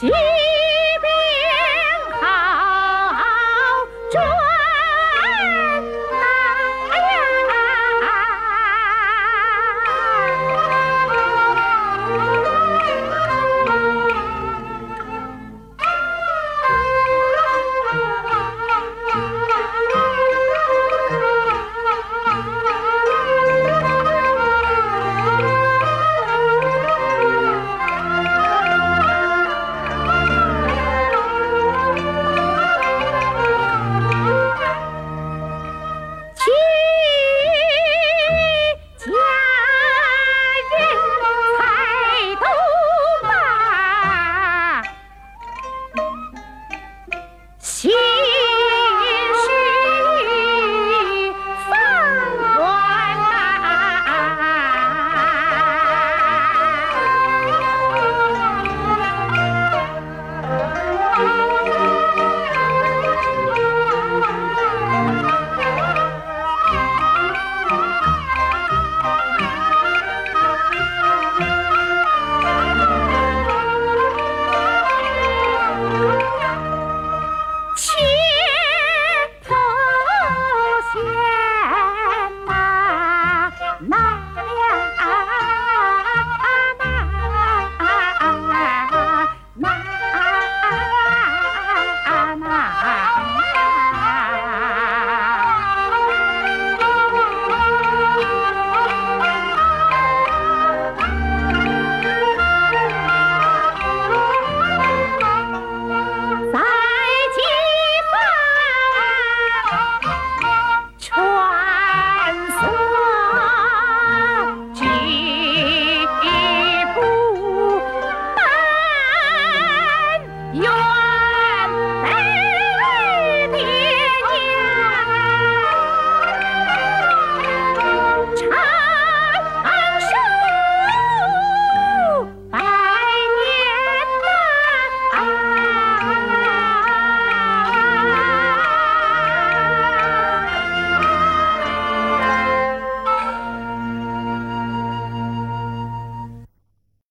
西边靠着